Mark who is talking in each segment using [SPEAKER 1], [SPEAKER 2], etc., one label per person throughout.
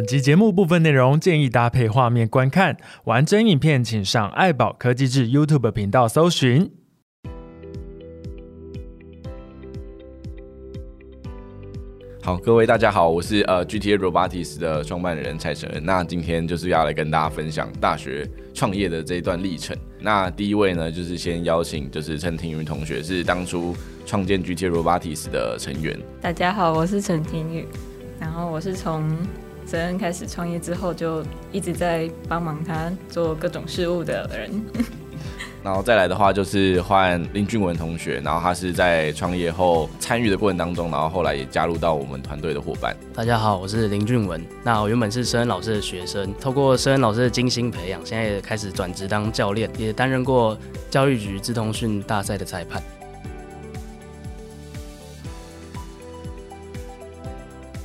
[SPEAKER 1] 本集节目部分内容建议搭配画面观看，完整影片请上爱宝科技志 YouTube 频道搜寻。
[SPEAKER 2] 好，各位大家好，我是呃 GTA Robotics 的创办人蔡承恩。那今天就是要来跟大家分享大学创业的这一段历程。那第一位呢，就是先邀请就是陈庭妤同学，是当初创建 GTA Robotics 的成员。
[SPEAKER 3] 大家好，我是陈庭宇，然后我是从泽恩开始创业之后，就一直在帮忙他做各种事务的人。
[SPEAKER 2] 然后再来的话，就是换林俊文同学，然后他是在创业后参与的过程当中，然后后来也加入到我们团队的伙伴。
[SPEAKER 4] 大家好，我是林俊文。那我原本是申恩老师的学生，透过申恩老师的精心培养，现在也开始转职当教练，也担任过教育局自通讯大赛的裁判。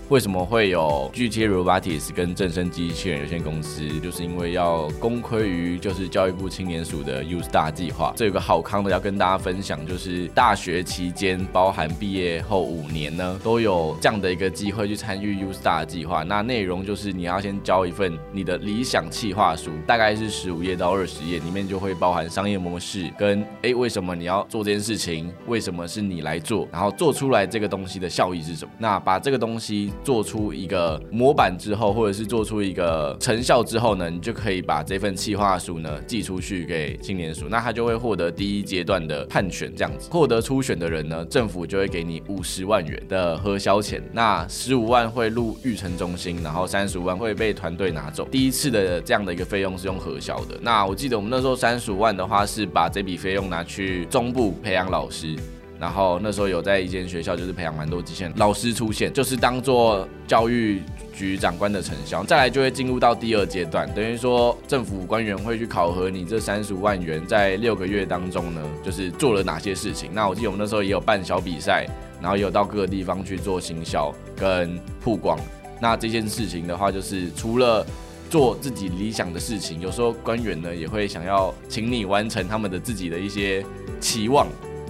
[SPEAKER 2] 为什么会有 G T Robotics 跟正声机器人有限公司？就是因为要功亏于就是教育部青年署的 U Star 计划。这有个好康的要跟大家分享，就是大学期间，包含毕业后五年呢，都有这样的一个机会去参与 U Star 计划。那内容就是你要先交一份你的理想企划书，大概是十五页到二十页，里面就会包含商业模式跟诶为什么你要做这件事情，为什么是你来做，然后做出来这个东西的效益是什么？那把这个东西。做出一个模板之后，或者是做出一个成效之后呢，你就可以把这份企划书呢寄出去给青年署，那他就会获得第一阶段的判选，这样子获得初选的人呢，政府就会给你五十万元的核销钱，那十五万会入育成中心，然后三十五万会被团队拿走。第一次的这样的一个费用是用核销的。那我记得我们那时候三十五万的话是把这笔费用拿去中部培养老师。然后那时候有在一间学校，就是培养蛮多机器人老师出现，就是当做教育局长官的成效。再来就会进入到第二阶段，等于说政府官员会去考核你这三十五万元在六个月当中呢，就是做了哪些事情。那我记得我们那时候也有办小比赛，然后也有到各个地方去做行销跟曝光。那这件事情的话，就是除了做自己理想的事情，有时候官员呢也会想要请你完成他们的自己的一些期望。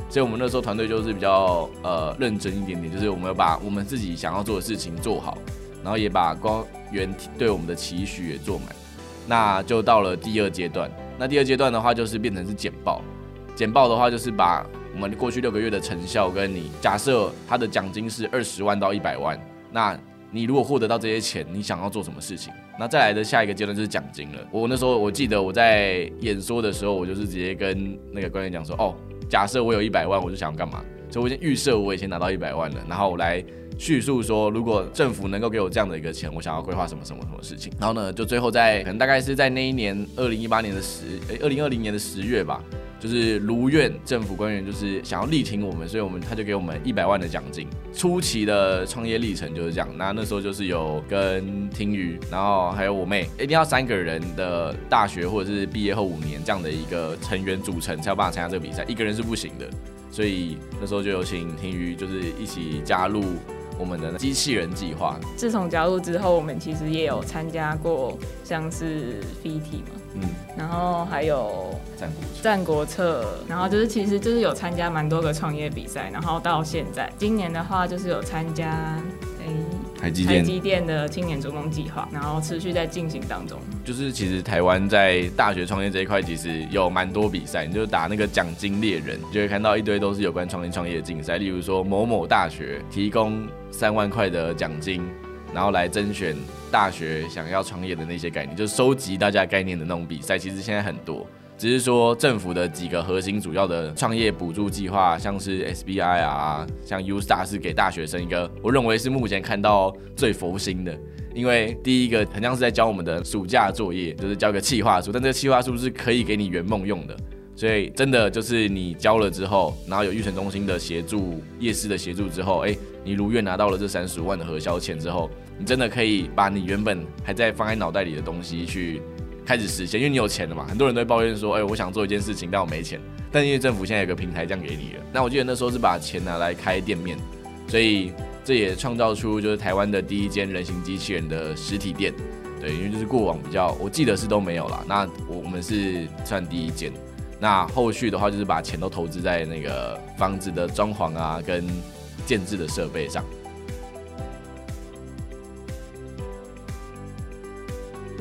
[SPEAKER 2] 所以，我们那时候团队就是比较呃认真一点点，就是我们要把我们自己想要做的事情做好，然后也把官员对我们的期许也做满。那就到了第二阶段。那第二阶段的话，就是变成是简报。简报的话，就是把我们过去六个月的成效跟你假设他的奖金是二十万到一百万，那你如果获得到这些钱，你想要做什么事情？那再来的下一个阶段就是奖金了。我那时候我记得我在演说的时候，我就是直接跟那个官员讲说，哦。假设我有一百万，我就想要干嘛？所以我已经预设我已经拿到一百万了，然后我来叙述说，如果政府能够给我这样的一个钱，我想要规划什么什么什么事情。然后呢，就最后在可能大概是在那一年二零一八年的十，诶，二零二零年的十月吧。就是如愿政府官员就是想要力挺我们，所以我们他就给我们一百万的奖金。初期的创业历程就是这样。那那时候就是有跟听雨，然后还有我妹，一定要三个人的大学或者是毕业后五年这样的一个成员组成，才有办法参加这个比赛。一个人是不行的，所以那时候就有请听雨，就是一起加入我们的机器人计划。
[SPEAKER 3] 自从加入之后，我们其实也有参加过像是 FITI 嘛。嗯，然后还有战国策，然后就是其实就是有参加蛮多个创业比赛，然后到现在今年的话就是有参加诶台积电台积电的青年主攻计划，然后持续在进行当中。
[SPEAKER 2] 就是其实台湾在大学创业这一块其实有蛮多比赛，你就打那个奖金猎人，就会看到一堆都是有关创新创业的竞赛，例如说某某大学提供三万块的奖金。然后来甄选大学想要创业的那些概念，就是收集大家概念的那种比赛。其实现在很多，只是说政府的几个核心主要的创业补助计划，像是 SBI 啊，像 U Star 是给大学生一个，我认为是目前看到最佛心的。因为第一个很像是在教我们的暑假作业，就是交个企划书，但这个企划书是可以给你圆梦用的。所以真的就是你交了之后，然后有育成中心的协助、夜市的协助之后，哎，你如愿拿到了这三十五万的核销钱之后，你真的可以把你原本还在放在脑袋里的东西去开始实现，因为你有钱了嘛。很多人都会抱怨说，哎，我想做一件事情，但我没钱。但因为政府现在有个平台这样给你了，那我记得那时候是把钱拿来开店面，所以这也创造出就是台湾的第一间人形机器人的实体店。对，因为就是过往比较，我记得是都没有啦。那我我们是算第一间。那后续的话，就是把钱都投资在那个房子的装潢啊，跟建置的设备上。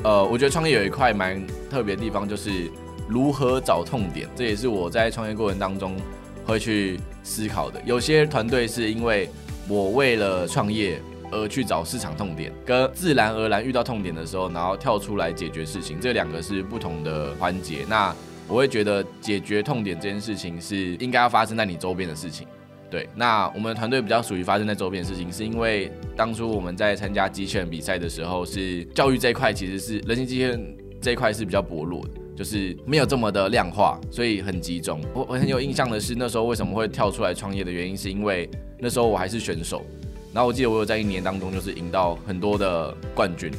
[SPEAKER 2] 呃，我觉得创业有一块蛮特别的地方，就是如何找痛点，这也是我在创业过程当中会去思考的。有些团队是因为我为了创业而去找市场痛点，跟自然而然遇到痛点的时候，然后跳出来解决事情，这两个是不同的环节。那我会觉得解决痛点这件事情是应该要发生在你周边的事情。对，那我们的团队比较属于发生在周边的事情，是因为当初我们在参加机器人比赛的时候，是教育这一块其实是人形机器人这一块是比较薄弱的，就是没有这么的量化，所以很集中。我我很有印象的是那时候为什么会跳出来创业的原因，是因为那时候我还是选手，然后我记得我有在一年当中就是赢到很多的冠军。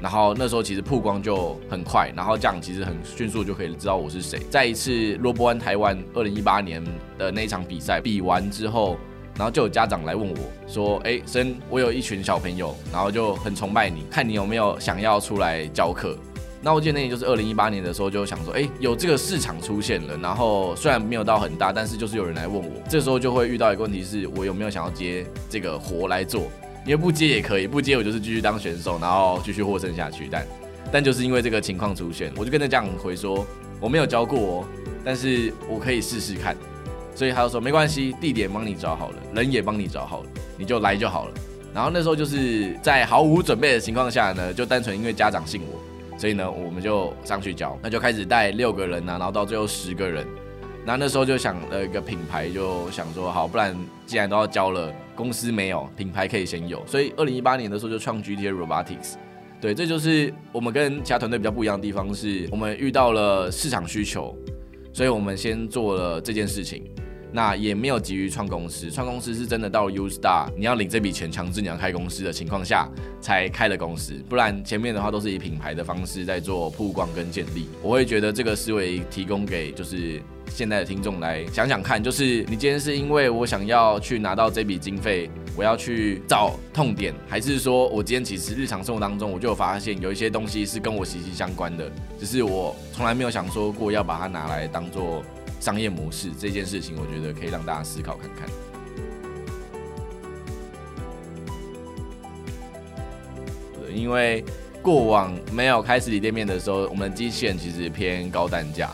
[SPEAKER 2] 然后那时候其实曝光就很快，然后这样其实很迅速就可以知道我是谁。在一次 ROBO-ONE 台湾二零一八年的那一场比赛比完之后，然后就有家长来问我说：“哎，森，我有一群小朋友，然后就很崇拜你，看你有没有想要出来教课。”那我记得那年就是二零一八年的时候，就想说：“哎，有这个市场出现了，然后虽然没有到很大，但是就是有人来问我。这时候就会遇到一个问题是，我有没有想要接这个活来做？”因为不接也可以，不接我就是继续当选手，然后继续获胜下去。但，但就是因为这个情况出现，我就跟他这样回说，我没有教过哦，但是我可以试试看。所以他就说没关系，地点帮你找好了，人也帮你找好了，你就来就好了。然后那时候就是在毫无准备的情况下呢，就单纯因为家长信我，所以呢我们就上去教，那就开始带六个人啊，然后到最后十个人。那那时候就想了一个品牌，就想说好，不然既然都要交了，公司没有品牌可以先有，所以二零一八年的时候就创 GTA Robotics。对，这就是我们跟其他团队比较不一样的地方，是我们遇到了市场需求，所以我们先做了这件事情。那也没有急于创公司，创公司是真的到 U Star，你要领这笔钱，强制你要开公司的情况下才开了公司，不然前面的话都是以品牌的方式在做曝光跟建立。我会觉得这个思维提供给就是现在的听众来想想看，就是你今天是因为我想要去拿到这笔经费，我要去找痛点，还是说我今天其实日常生活当中我就有发现有一些东西是跟我息息相关的，只是我从来没有想说过要把它拿来当做。商业模式这件事情，我觉得可以让大家思考看看。因为过往没有开实体店面的时候，我们的机器人其实偏高单价。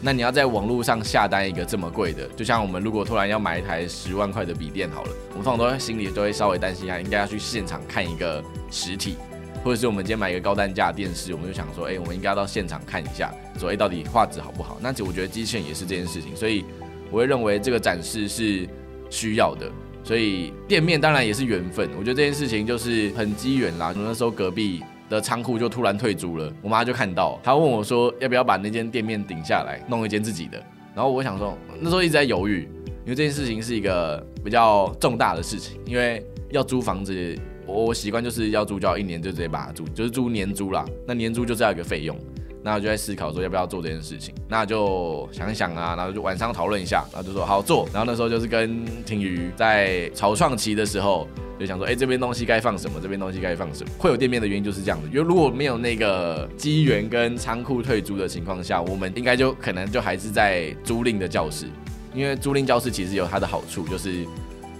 [SPEAKER 2] 那你要在网络上下单一个这么贵的，就像我们如果突然要买一台十万块的笔电好了，我们通常都会心里都会稍微担心一下，应该要去现场看一个实体。或者是我们今天买一个高单价电视，我们就想说，哎、我们应该要到现场看一下，说，哎、到底画质好不好？那我觉得机器人也是这件事情，所以我会认为这个展示是需要的。所以店面当然也是缘分，我觉得这件事情就是很机缘啦。那时候隔壁的仓库就突然退租了，我妈就看到，她问我说，要不要把那间店面顶下来，弄一间自己的？然后我想说，那时候一直在犹豫，因为这件事情是一个比较重大的事情，因为要租房子。我我习惯就是要租，就要一年就直接把它租，就是租年租啦。那年租就是要一个费用，那我就在思考说要不要做这件事情。那就想一想啊，然后就晚上讨论一下，然后就说好做。然后那时候就是跟婷瑜在草创期的时候，就想说，哎、这边东西该放什么，这边东西该放什么。会有店面的原因就是这样子，因为如果没有那个机缘跟仓库退租的情况下，我们应该就可能就还是在租赁的教室，因为租赁教室其实有它的好处，就是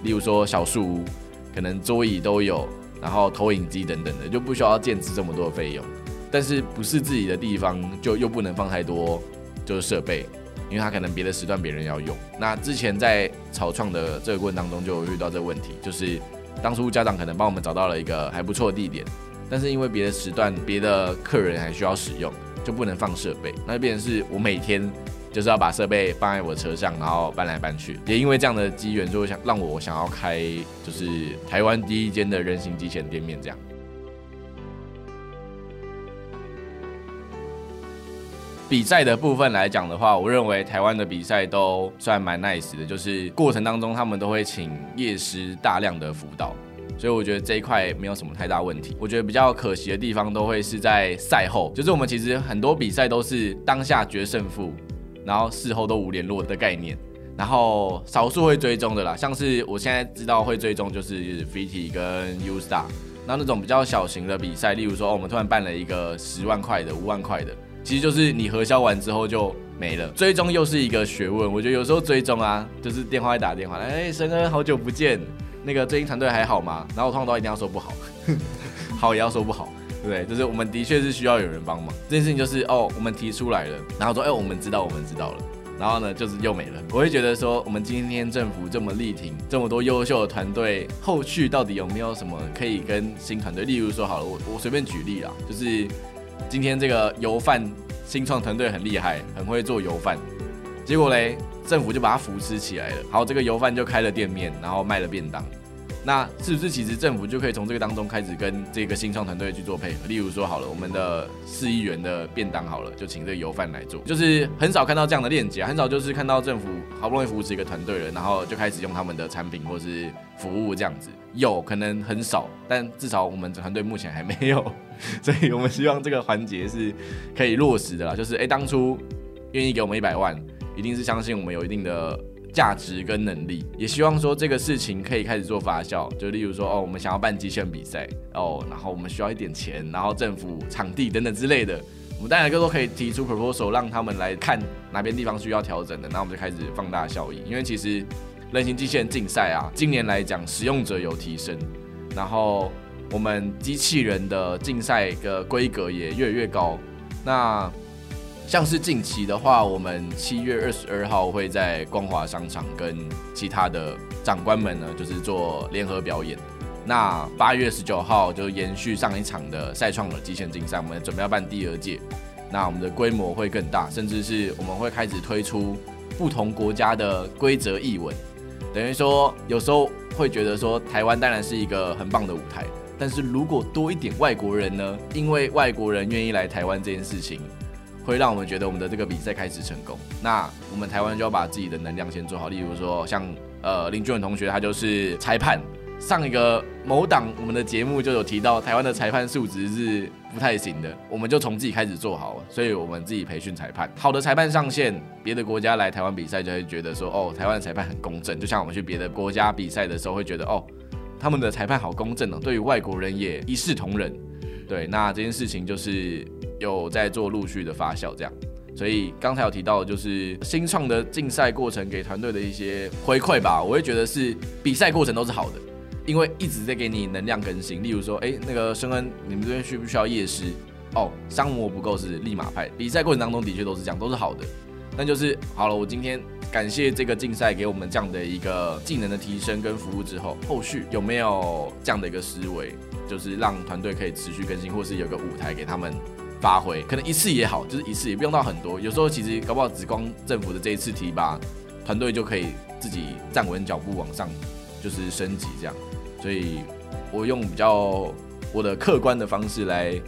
[SPEAKER 2] 例如说小树屋。可能桌椅都有，然后投影机等等的，就不需要建置这么多费用。但是不是自己的地方，就又不能放太多就是设备，因为他可能别的时段别人要用。那之前在草创的这个过程当中，就遇到这个问题，就是当初家长可能帮我们找到了一个还不错的地点，但是因为别的时段别的客人还需要使用，就不能放设备，那就变成是我每天。就是要把设备放在我车上，然后搬来搬去。也因为这样的机缘，就会想让我想要开，就是台湾第一间的人形机器人店面。这样，比赛的部分来讲的话，我认为台湾的比赛都算蛮 nice 的，就是过程当中他们都会请业师大量的辅导，所以我觉得这一块没有什么太大问题。我觉得比较可惜的地方都会是在赛后，就是我们其实很多比赛都是当下决胜负。然后事后都无联络的概念，然后少数会追踪的啦，像是我现在知道会追踪就是 FreeT 跟 U Star，那那种比较小型的比赛，例如说、哦、我们突然办了一个十万块的、五万块的，其实就是你核销完之后就没了。追踪又是一个学问，我觉得有时候追踪啊，就是电话会打电话，哎，神恩好久不见，那个最近团队还好吗？然后我通常都一定要说不好，好也要说不好。不对？就是我们的确是需要有人帮忙。这件事情就是哦，我们提出来了，然后说哎，我们知道，我们知道了，然后呢，就是又没了。我会觉得说，我们今天政府这么力挺，这么多优秀的团队，后续到底有没有什么可以跟新团队？例如说好了，我我随便举例啦，就是今天这个油贩新创团队很厉害，很会做油贩，结果嘞，政府就把它扶持起来了，好，这个油贩就开了店面，然后卖了便当。那是不是其实政府就可以从这个当中开始跟这个新创团队去做配合？例如说好了，我们的四亿元的便当好了，就请这个油贩来做，就是很少看到这样的链接，很少就是看到政府好不容易扶持一个团队了，然后就开始用他们的产品或是服务这样子，有可能很少，但至少我们团队目前还没有，所以我们希望这个环节是可以落实的啦。就是哎、当初愿意给我们一百万，一定是相信我们有一定的。价值跟能力，也希望说这个事情可以开始做发酵。就例如说，哦，我们想要办极限比赛，哦，然后我们需要一点钱，然后政府场地等等之类的，我们当然更多可以提出 proposal，让他们来看哪边地方需要调整的，那我们就开始放大效益。因为其实人形机器人竞赛啊，今年来讲使用者有提升，然后我们机器人的竞赛的规格也越来越高。那像是近期的话，我们七月二十二号会在光华商场跟其他的长官们呢，就是做联合表演。那八月十九号就延续上一场的赛创的极限竞赛，我们准备要办第二届。那我们的规模会更大，甚至是我们会开始推出不同国家的规则译文。等于说，有时候会觉得说，台湾当然是一个很棒的舞台，但是如果多一点外国人呢？因为外国人愿意来台湾这件事情。会让我们觉得我们的这个比赛开始成功。那我们台湾就要把自己的能量先做好。例如说，像呃林俊文同学，他就是裁判。上一个某档我们的节目就有提到，台湾的裁判素质是不太行的。我们就从自己开始做好，所以我们自己培训裁判。好的裁判上线，别的国家来台湾比赛就会觉得说，哦，台湾的裁判很公正。就像我们去别的国家比赛的时候，会觉得哦，他们的裁判好公正哦，对于外国人也一视同仁。对，那这件事情就是。有在做陆续的发酵，这样，所以刚才有提到就是新创的竞赛过程给团队的一些回馈吧，我会觉得是比赛过程都是好的，因为一直在给你能量更新。例如说，哎，那个申恩，你们这边需不需要夜师？哦，商模不够是立马派。比赛过程当中的确都是这样，都是好的。那就是好了，我今天感谢这个竞赛给我们这样的一个技能的提升跟服务之后，后续有没有这样的一个思维，就是让团队可以持续更新，或是有个舞台给他们。发挥可能一次也好，就是一次也不用到很多。有时候其实搞不好只光政府的这一次提拔，团队就可以自己站稳脚步往上，就是升级这样。所以我用比较我的客观的方式来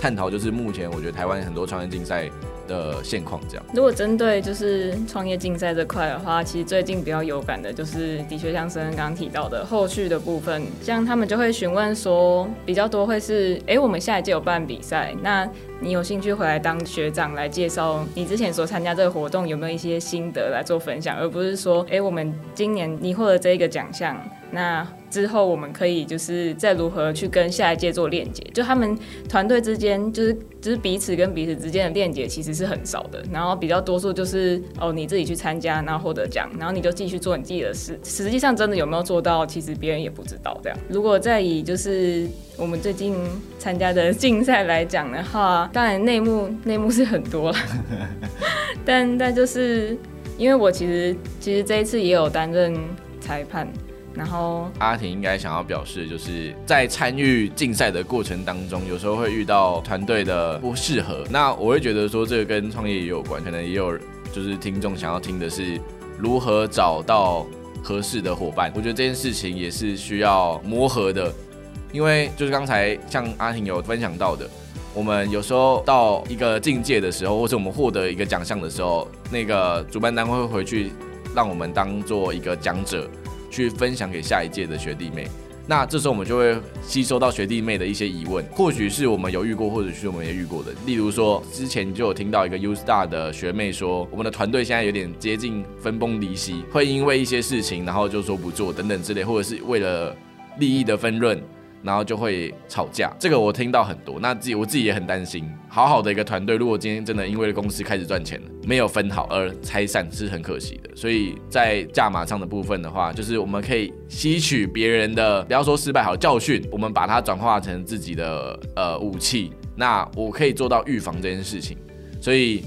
[SPEAKER 2] 探讨，就是目前我觉得台湾很多创业竞赛的现况这样。
[SPEAKER 3] 如果针对就是创业竞赛这块的话，其实最近比较有感的就是，的确像申恩刚刚提到的后续的部分，像他们就会询问说，比较多会是，哎、我们下一届有办比赛，那你有兴趣回来当学长来介绍你之前所参加这个活动有没有一些心得来做分享，而不是说，哎、我们今年你获得这一个奖项，那。之后我们可以就是再如何去跟下一届做链接，就他们团队之间就是就是彼此跟彼此之间的链接其实是很少的，然后比较多数就是哦你自己去参加，然后获得奖，然后你就继续做你自己的事，实际上真的有没有做到，其实别人也不知道这样。如果再以就是我们最近参加的竞赛来讲的话，当然内幕内幕是很多了，但但就是因为我其实其实这一次也有担任裁判。然后
[SPEAKER 2] 阿婷应该想要表示，就是在参与竞赛的过程当中，有时候会遇到团队的不适合。那我会觉得说，这个跟创业也有关，可能也有就是听众想要听的是如何找到合适的伙伴。我觉得这件事情也是需要磨合的，因为就是刚才像阿婷有分享到的，我们有时候到一个境界的时候，或是我们获得一个奖项的时候，那个主办单位会回去让我们当做一个讲者。去分享给下一届的学弟妹，那这时候我们就会吸收到学弟妹的一些疑问，或许是我们有遇过，或者是我们也遇过的。例如说，之前就有听到一个 U Star 的学妹说，我们的团队现在有点接近分崩离析，会因为一些事情，然后就说不做等等之类，或者是为了利益的分润，然后就会吵架。这个我听到很多，那自己我自己也很担心。好好的一个团队，如果今天真的因为公司开始赚钱了，没有分好而拆散，是很可惜的。所以在价码上的部分的话，就是我们可以吸取别人的，不要说失败好教训，我们把它转化成自己的呃武器。那我可以做到预防这件事情。所以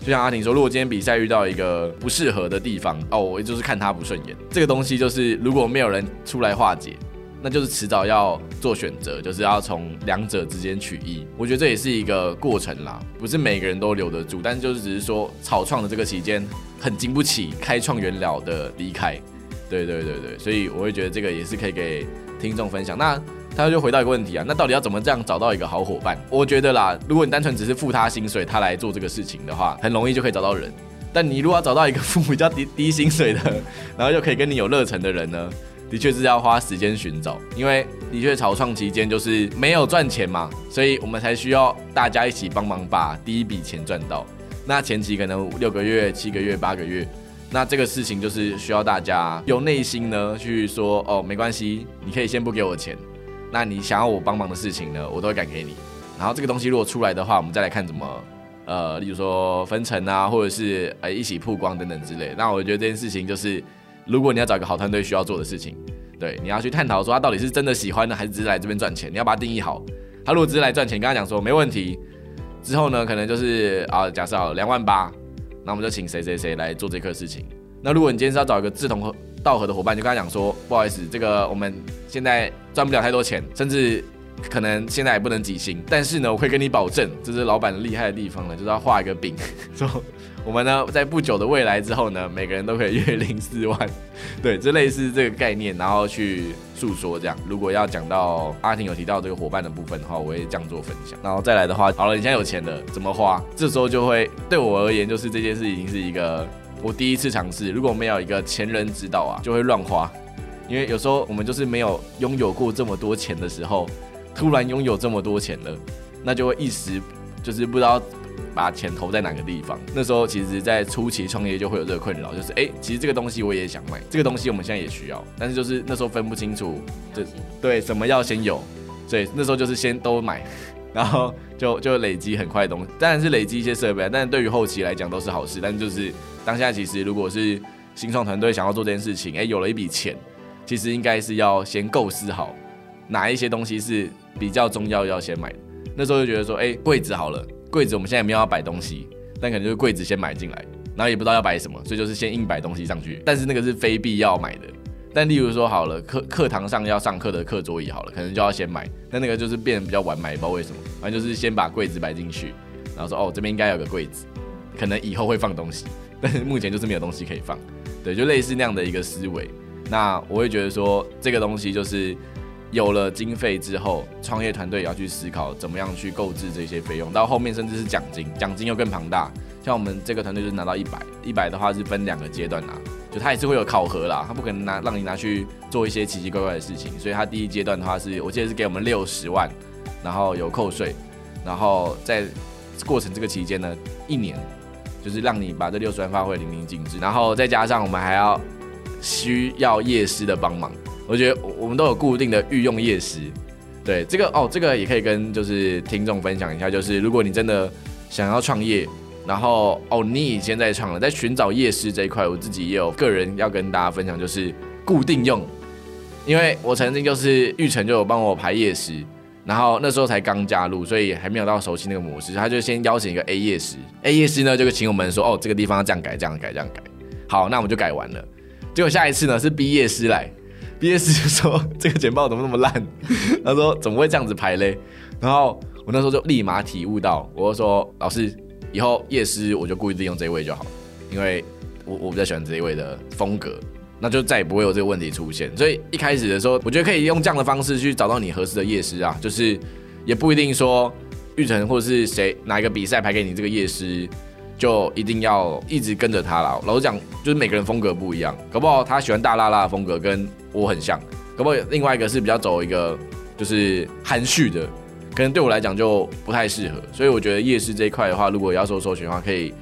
[SPEAKER 2] 就像阿婷说，如果今天比赛遇到一个不适合的地方，哦，我就是看他不顺眼。这个东西就是如果没有人出来化解。那就是迟早要做选择，就是要从两者之间取一。我觉得这也是一个过程啦，不是每个人都留得住，但是就是只是说草创的这个期间很经不起开创元老的离开。对对对对，所以我会觉得这个也是可以给听众分享。那他就回到一个问题啊，那到底要怎么这样找到一个好伙伴？我觉得啦，如果你单纯只是付他薪水，他来做这个事情的话，很容易就可以找到人。但你如果要找到一个付比较低低薪水的，然后又可以跟你有热忱的人呢？的确是要花时间寻找，因为的确草创期间就是没有赚钱嘛，所以我们才需要大家一起帮忙把第一笔钱赚到。那前期可能六个月、七个月、八个月，那这个事情就是需要大家有内心呢去说哦，没关系，你可以先不给我钱，那你想要我帮忙的事情呢，我都会赶给你。然后这个东西如果出来的话，我们再来看怎么呃，例如说分成啊，或者是呃一起曝光等等之类。那我觉得这件事情就是。如果你要找一个好团队，需要做的事情，对，你要去探讨说他到底是真的喜欢呢，还是只是来这边赚钱？你要把它定义好。他如果只是来赚钱，跟他讲说没问题，之后呢，可能就是啊，假设好两万八，那我们就请谁谁谁来做这个事情。那如果你今天是要找一个志同道合的伙伴，就跟他讲说，不好意思，这个我们现在赚不了太多钱，甚至可能现在也不能几星，但是呢，我会跟你保证，这是老板厉害的地方呢，就是要画一个饼，说。我们呢，在不久的未来之后呢，每个人都可以月领四万，对，这类似这个概念，然后去诉说这样。如果要讲到阿婷有提到这个伙伴的部分的话，我会这样做分享。然后再来的话，好了，你现在有钱了，怎么花？这时候就会对我而言，就是这件事情是一个我第一次尝试。如果没有一个前人指导啊，就会乱花。因为有时候我们就是没有拥有过这么多钱的时候，突然拥有这么多钱了，那就会一时就是不知道。把钱投在哪个地方？那时候其实，在初期创业就会有这个困扰，就是哎、欸，其实这个东西我也想买，这个东西我们现在也需要，但是就是那时候分不清楚，对对，什么要先有，所以那时候就是先都买，然后就就累积很快的东西，当然是累积一些设备，但是对于后期来讲都是好事。但就是当下其实如果是新创团队想要做这件事情，哎、欸，有了一笔钱，其实应该是要先构思好哪一些东西是比较重要要先买的。那时候就觉得说，哎、欸，柜子好了。柜子我们现在没有要摆东西，但可能就是柜子先买进来，然后也不知道要摆什么，所以就是先硬摆东西上去。但是那个是非必要买的。但例如说好了，课课堂上要上课的课桌椅好了，可能就要先买。但那个就是变得比较晚买，不知道为什么。反正就是先把柜子摆进去，然后说哦，这边应该有个柜子，可能以后会放东西，但是目前就是没有东西可以放。对，就类似那样的一个思维。那我会觉得说这个东西就是。有了经费之后，创业团队也要去思考怎么样去购置这些费用。到后面甚至是奖金，奖金又更庞大。像我们这个团队就是拿到一百，一百的话是分两个阶段拿，就他也是会有考核啦，他不可能拿让你拿去做一些奇奇怪怪的事情。所以他第一阶段的话是我记得是给我们六十万，然后有扣税，然后在过程这个期间呢，一年就是让你把这六十万发挥淋漓尽致，然后再加上我们还要需要业师的帮忙。我觉得我们都有固定的御用夜师，对这个哦，这个也可以跟就是听众分享一下，就是如果你真的想要创业，然后哦你已经在创了，在寻找夜师这一块，我自己也有个人要跟大家分享，就是固定用，因为我曾经就是玉成就有帮我排夜师，然后那时候才刚加入，所以还没有到熟悉那个模式，他就先邀请一个 A 夜师，A 夜师呢就请我们说哦这个地方要这样改这样改这样改，好，那我们就改完了，结果下一次呢是 B 夜师来。业师就说：“这个简报怎么那么烂？” 他说：“怎么会这样子排嘞？”然后我那时候就立马体悟到，我就说：“老师，以后夜师我就故意利用这一位就好，因为我我比较喜欢这一位的风格，那就再也不会有这个问题出现。所以一开始的时候，我觉得可以用这样的方式去找到你合适的夜师啊，就是也不一定说玉成或者是谁哪一个比赛排给你这个夜师。”就一定要一直跟着他啦。老实讲，就是每个人风格不一样，搞不好他喜欢大剌剌的风格跟我很像，搞不好另外一个是比较走一个就是含蓄的，可能对我来讲就不太适合。所以我觉得夜市这一块的话，如果要说搜寻的话，可以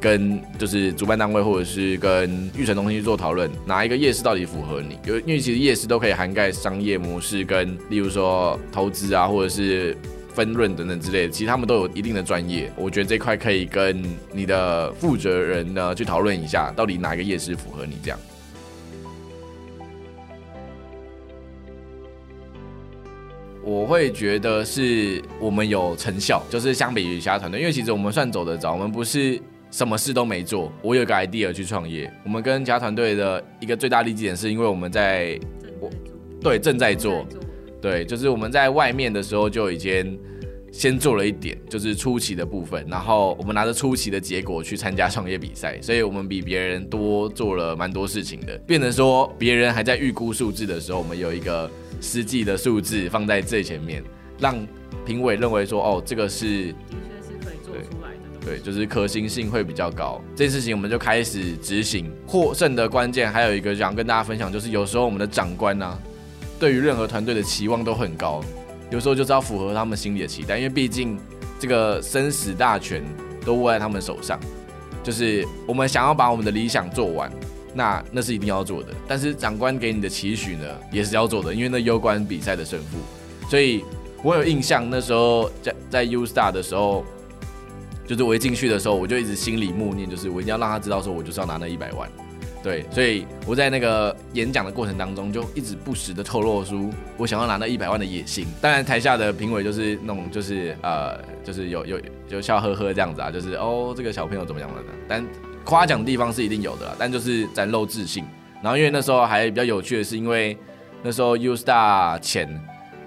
[SPEAKER 2] 跟就是主办单位或者是跟预成中心去做讨论，哪一个夜市到底符合你？因为因为其实夜市都可以涵盖商业模式跟，例如说投资啊，或者是分润等等之类的，其实他们都有一定的专业。我觉得这块可以跟你的负责人呢去讨论一下，到底哪个夜市符合你这样。我会觉得是我们有成效，就是相比于其他团队，因为其实我们算走得早，我们不是什么事都没做。我有个 idea 去创业，我们跟其他团队的一个最大利基点是因为我们在，我对正在做，对，就是我们在外面的时候就已经先做了一点，就是初期的部分，然后我们拿着初期的结果去参加创业比赛，所以我们比别人多做了蛮多事情的，变成说别人还在预估数字的时候，我们有一个。实际的数字放在最前面，让评委认为说，哦，这个是
[SPEAKER 3] 的确是可以做出来的。
[SPEAKER 2] 对，就是可行性会比较高。这件事情我们就开始执行。获胜的关键还有一个想跟大家分享，就是有时候我们的长官呢、啊，对于任何团队的期望都很高，有时候就是要符合他们心里的期待，因为毕竟这个生死大权都握在他们手上。就是我们想要把我们的理想做完。那那是一定要做的，但是长官给你的期许呢，也是要做的，因为那攸关比赛的胜负。所以我有印象，那时候在在 U Star 的时候，就是我一进去的时候，我就一直心里默念，就是我一定要让他知道，说我就是要拿那一百万。对，所以我在那个演讲的过程当中，就一直不时的透露出我想要拿那一百万的野心。当然，台下的评委就是那种，就是呃，就是有有就笑呵呵这样子啊，就是哦，这个小朋友怎么样了呢？但夸奖的地方是一定有的啦，但就是展露自信。然后因为那时候还比较有趣的是，因为那时候 U Star 前，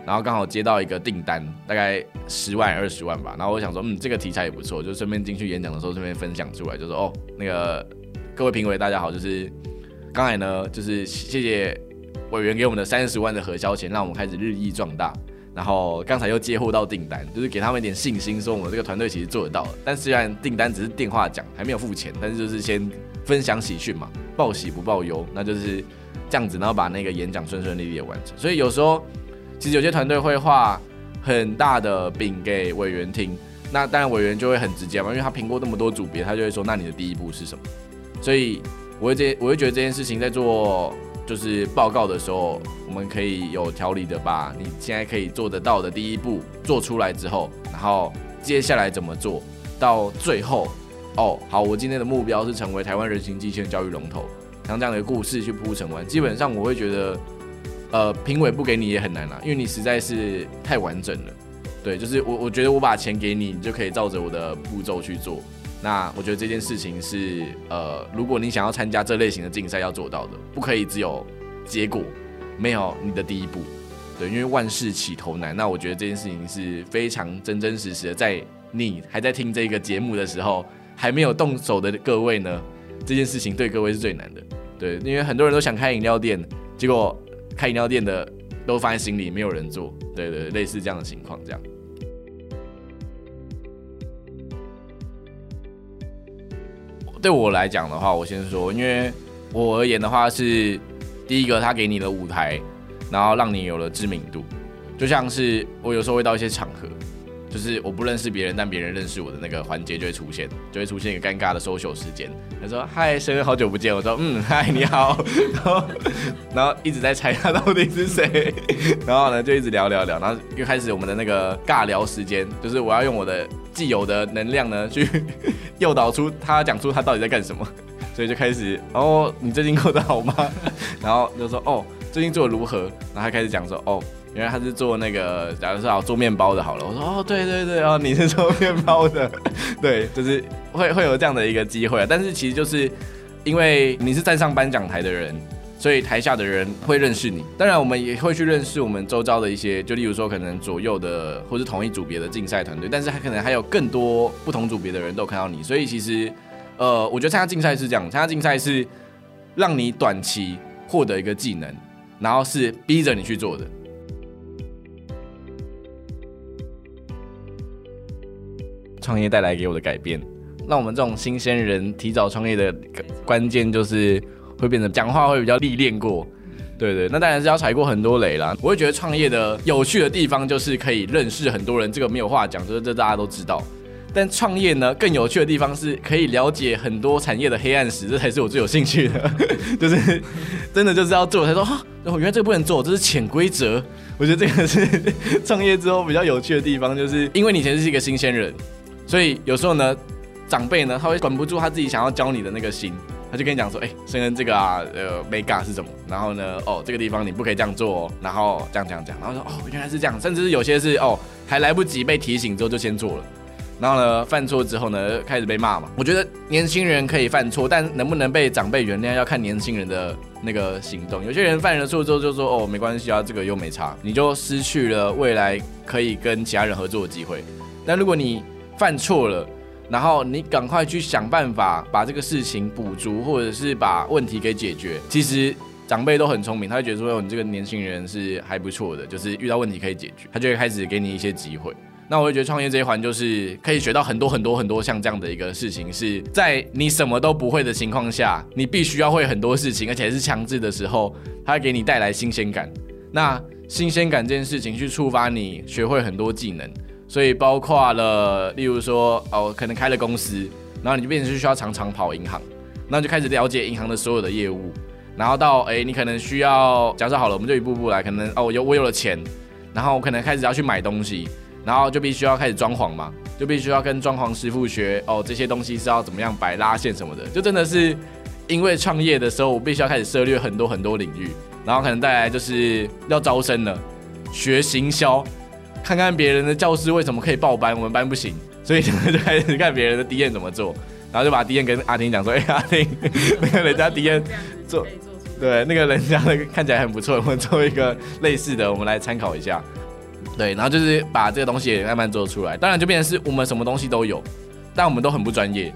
[SPEAKER 2] 然后刚好接到一个订单，大概十万二十万吧。然后我想说，嗯，这个题材也不错，就顺便进去演讲的时候顺便分享出来，就说哦，那个各位评委大家好，就是刚才呢，就是谢谢委员给我们的三十万的核销钱，让我们开始日益壮大。然后刚才又接获到订单，就是给他们一点信心，说我们这个团队其实做得到。但虽然订单只是电话讲，还没有付钱，但是就是先分享喜讯嘛，报喜不报忧，那就是这样子，然后把那个演讲顺顺利利的完成。所以有时候其实有些团队会画很大的饼给委员听，那当然委员就会很直接嘛，因为他评过那么多组别，他就会说，那你的第一步是什么？所以我会这我会觉得这件事情在做。就是报告的时候，我们可以有条理的把你现在可以做得到的第一步做出来之后，然后接下来怎么做到最后，哦，好，我今天的目标是成为台湾人形机器人教育龙头，像这样的故事去铺陈完，基本上我会觉得，呃，评委不给你也很难啦，因为你实在是太完整了。对，就是我我觉得我把钱给你，你就可以照着我的步骤去做。那我觉得这件事情是，呃，如果你想要参加这类型的竞赛，要做到的，不可以只有结果，没有你的第一步，对，因为万事起头难。那我觉得这件事情是非常真真实实的，在你还在听这个节目的时候，还没有动手的各位呢，这件事情对各位是最难的，对，因为很多人都想开饮料店，结果开饮料店的都放在心里，没有人做，对对，类似这样的情况，这样。对我来讲的话，我先说，因为我而言的话是第一个，他给你的舞台，然后让你有了知名度，就像是我有时候会到一些场合，就是我不认识别人，但别人认识我的那个环节就会出现，就会出现一个尴尬的 social 时间。他说：“嗨，生日好久不见。”我说：“嗯，嗨，你好。”然后，然后一直在猜他到底是谁，然后呢就一直聊聊聊，然后又开始我们的那个尬聊时间，就是我要用我的。既有的能量呢，去诱导出他讲出他到底在干什么，所以就开始哦，你最近过得好吗？然后就说哦，最近做的如何？然后他开始讲说哦，原来他是做那个，假如说好做面包的，好了。我说哦，对对对，哦，你是做面包的，对，就是会会有这样的一个机会啊。但是其实就是因为你是站上颁奖台的人。所以台下的人会认识你，当然我们也会去认识我们周遭的一些，就例如说可能左右的或是同一组别的竞赛团队，但是还可能还有更多不同组别的人都看到你。所以其实，呃，我觉得参加竞赛是这样，参加竞赛是让你短期获得一个技能，然后是逼着你去做的。创业带来给我的改变，那我们这种新鲜人提早创业的关键就是。会变得讲话会比较历练过，对对，那当然是要踩过很多雷啦。我会觉得创业的有趣的地方就是可以认识很多人，这个没有话讲，就是这大家都知道。但创业呢，更有趣的地方是可以了解很多产业的黑暗史，这才是我最有兴趣的。就是真的就是要做，才说哈，哦，原来这个不能做，这是潜规则。我觉得这个是创业之后比较有趣的地方，就是因为你以前是一个新鲜人，所以有时候呢，长辈呢他会管不住他自己想要教你的那个心，他就跟你讲说，哎，申恩这个啊，呃，没嘎是什么？然后呢，哦，这个地方你不可以这样做哦，然后这样这样这样，然后说，哦，原来是这样，甚至是有些是哦，还来不及被提醒之后就先做了。然后呢，犯错之后呢，开始被骂嘛。我觉得年轻人可以犯错，但能不能被长辈原谅，要看年轻人的那个行动。有些人犯了错之后就说：“哦，没关系啊，这个又没差。”你就失去了未来可以跟其他人合作的机会。但如果你犯错了，然后你赶快去想办法把这个事情补足，或者是把问题给解决，其实长辈都很聪明，他会觉得说：“哦，你这个年轻人是还不错的，就是遇到问题可以解决。”他就会开始给你一些机会。那我会觉得创业这一环就是可以学到很多很多很多像这样的一个事情，是在你什么都不会的情况下，你必须要会很多事情，而且是强制的时候，它会给你带来新鲜感。那新鲜感这件事情去触发你学会很多技能，所以包括了，例如说哦，可能开了公司，然后你就变成是需要常常跑银行，那就开始了解银行的所有的业务，然后到哎，你可能需要假设好了，我们就一步步来，可能哦有我有了钱，然后我可能开始要去买东西。然后就必须要开始装潢嘛，就必须要跟装潢师傅学哦，这些东西是要怎么样摆拉线什么的，就真的是因为创业的时候，我必须要开始涉猎很多很多领域，然后可能带来就是要招生了，学行销，看看别人的教室为什么可以报班，我们班不行，所以就开始看别人的 DM 怎么做，然后就把 DM 跟阿婷讲说，哎，阿婷，那个人家 DM 做，对，那个人家那个看起来很不错，我们做一个类似的，我们来参考一下。对，然后就是把这个东西也慢慢做出来，当然就变成是我们什么东西都有，但我们都很不专业。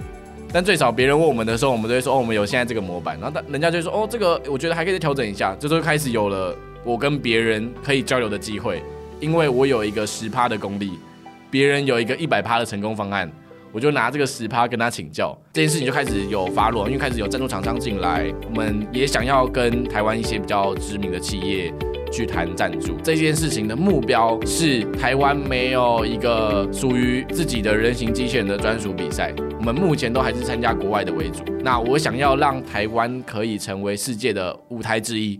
[SPEAKER 2] 但最少别人问我们的时候，我们都会说哦，我们有现在这个模板。然后人家就说哦，这个我觉得还可以再调整一下。这就开始有了我跟别人可以交流的机会，因为我有一个十趴的功力，别人有一个一百趴的成功方案，我就拿这个十趴跟他请教，这件事情就开始有发落，因为开始有赞助厂商进来，我们也想要跟台湾一些比较知名的企业。去谈赞助这件事情的目标是台湾没有一个属于自己的人形机器人的专属比赛，我们目前都还是参加国外的为主。那我想要让台湾可以成为世界的舞台之一。